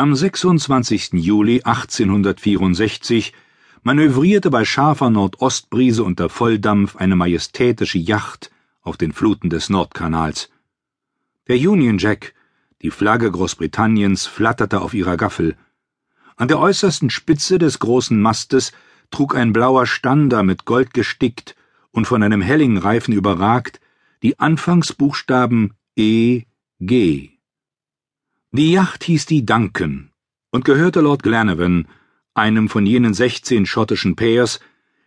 Am 26. Juli 1864 manövrierte bei scharfer Nordostbrise unter Volldampf eine majestätische Yacht auf den Fluten des Nordkanals. Der Union Jack, die Flagge Großbritanniens, flatterte auf ihrer Gaffel. An der äußersten Spitze des großen Mastes trug ein blauer Stander mit Gold gestickt und von einem Hellingreifen überragt die Anfangsbuchstaben E G. Die Yacht hieß die Duncan und gehörte Lord Glenarvan, einem von jenen sechzehn schottischen Peers,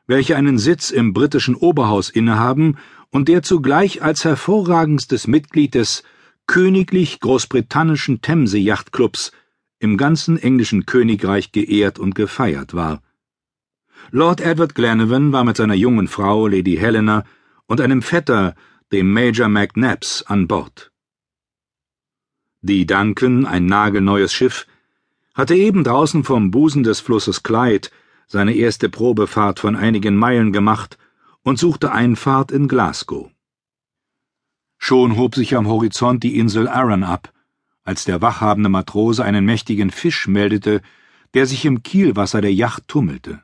welche einen Sitz im britischen Oberhaus innehaben und der zugleich als hervorragendstes Mitglied des Königlich Großbritannischen Themse Yachtclubs im ganzen englischen Königreich geehrt und gefeiert war. Lord Edward Glenarvan war mit seiner jungen Frau Lady Helena und einem Vetter, dem Major McNabbs, an Bord. Die Duncan, ein nagelneues Schiff, hatte eben draußen vom Busen des Flusses Clyde seine erste Probefahrt von einigen Meilen gemacht und suchte Einfahrt in Glasgow. Schon hob sich am Horizont die Insel Arran ab, als der wachhabende Matrose einen mächtigen Fisch meldete, der sich im Kielwasser der Yacht tummelte.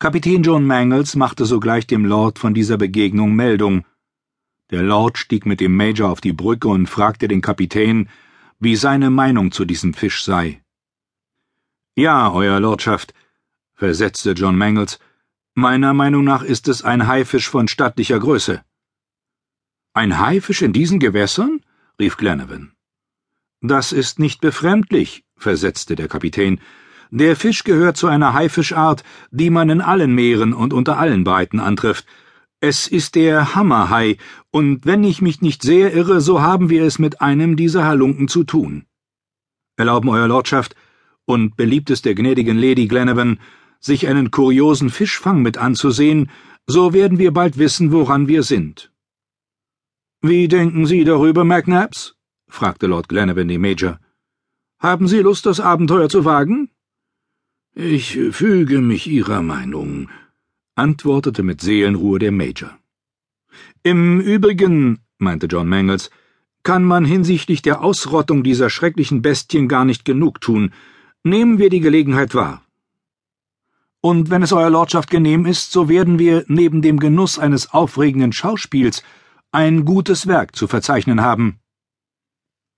Kapitän John Mangles machte sogleich dem Lord von dieser Begegnung Meldung. Der Lord stieg mit dem Major auf die Brücke und fragte den Kapitän, wie seine Meinung zu diesem Fisch sei. Ja, Euer Lordschaft, versetzte John Mangles, meiner Meinung nach ist es ein Haifisch von stattlicher Größe. Ein Haifisch in diesen Gewässern? rief Glenarvan. Das ist nicht befremdlich, versetzte der Kapitän. Der Fisch gehört zu einer Haifischart, die man in allen Meeren und unter allen Breiten antrifft. Es ist der Hammerhai, und wenn ich mich nicht sehr irre, so haben wir es mit einem dieser Halunken zu tun. Erlauben Euer Lordschaft und beliebt es der gnädigen Lady Glenarvan, sich einen kuriosen Fischfang mit anzusehen, so werden wir bald wissen, woran wir sind. Wie denken Sie darüber, McNabbs? fragte Lord Glenarvan den Major. Haben Sie Lust, das Abenteuer zu wagen? Ich füge mich Ihrer Meinung, antwortete mit Seelenruhe der Major. Im Übrigen, meinte John Mangles, kann man hinsichtlich der Ausrottung dieser schrecklichen Bestien gar nicht genug tun. Nehmen wir die Gelegenheit wahr. Und wenn es Euer Lordschaft genehm ist, so werden wir neben dem Genuss eines aufregenden Schauspiels ein gutes Werk zu verzeichnen haben.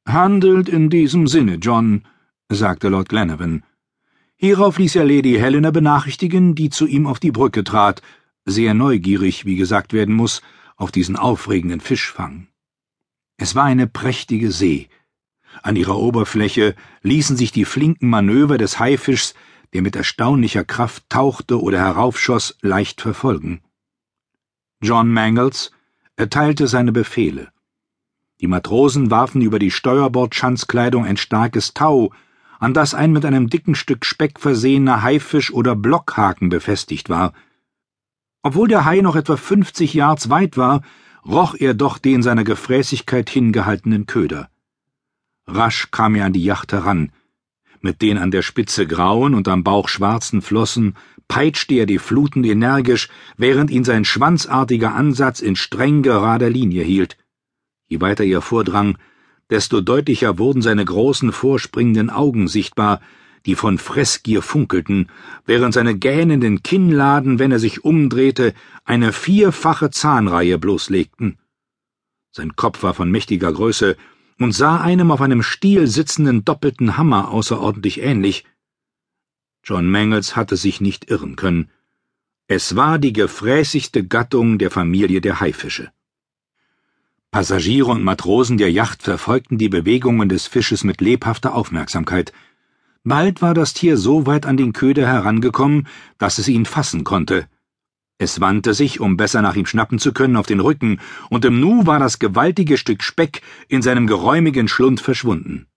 Handelt in diesem Sinne, John, sagte Lord Glenarvan. Hierauf ließ er Lady Helena benachrichtigen, die zu ihm auf die Brücke trat, sehr neugierig, wie gesagt werden muss, auf diesen aufregenden Fischfang. Es war eine prächtige See. An ihrer Oberfläche ließen sich die flinken Manöver des Haifischs, der mit erstaunlicher Kraft tauchte oder heraufschoss, leicht verfolgen. John Mangles erteilte seine Befehle. Die Matrosen warfen über die Steuerbordschanzkleidung ein starkes Tau, an das ein mit einem dicken Stück Speck versehener Haifisch oder Blockhaken befestigt war. Obwohl der Hai noch etwa fünfzig Yards weit war, roch er doch den seiner Gefräßigkeit hingehaltenen Köder. Rasch kam er an die Yacht heran. Mit den an der Spitze grauen und am Bauch schwarzen Flossen peitschte er die Fluten energisch, während ihn sein schwanzartiger Ansatz in streng gerader Linie hielt. Je weiter er vordrang, desto deutlicher wurden seine großen vorspringenden Augen sichtbar, die von Fressgier funkelten, während seine gähnenden Kinnladen, wenn er sich umdrehte, eine vierfache Zahnreihe bloßlegten. Sein Kopf war von mächtiger Größe und sah einem auf einem Stiel sitzenden doppelten Hammer außerordentlich ähnlich. John Mangles hatte sich nicht irren können. Es war die gefräßigste Gattung der Familie der Haifische. Passagiere und Matrosen der Yacht verfolgten die Bewegungen des Fisches mit lebhafter Aufmerksamkeit. Bald war das Tier so weit an den Köder herangekommen, dass es ihn fassen konnte. Es wandte sich, um besser nach ihm schnappen zu können, auf den Rücken, und im Nu war das gewaltige Stück Speck in seinem geräumigen Schlund verschwunden.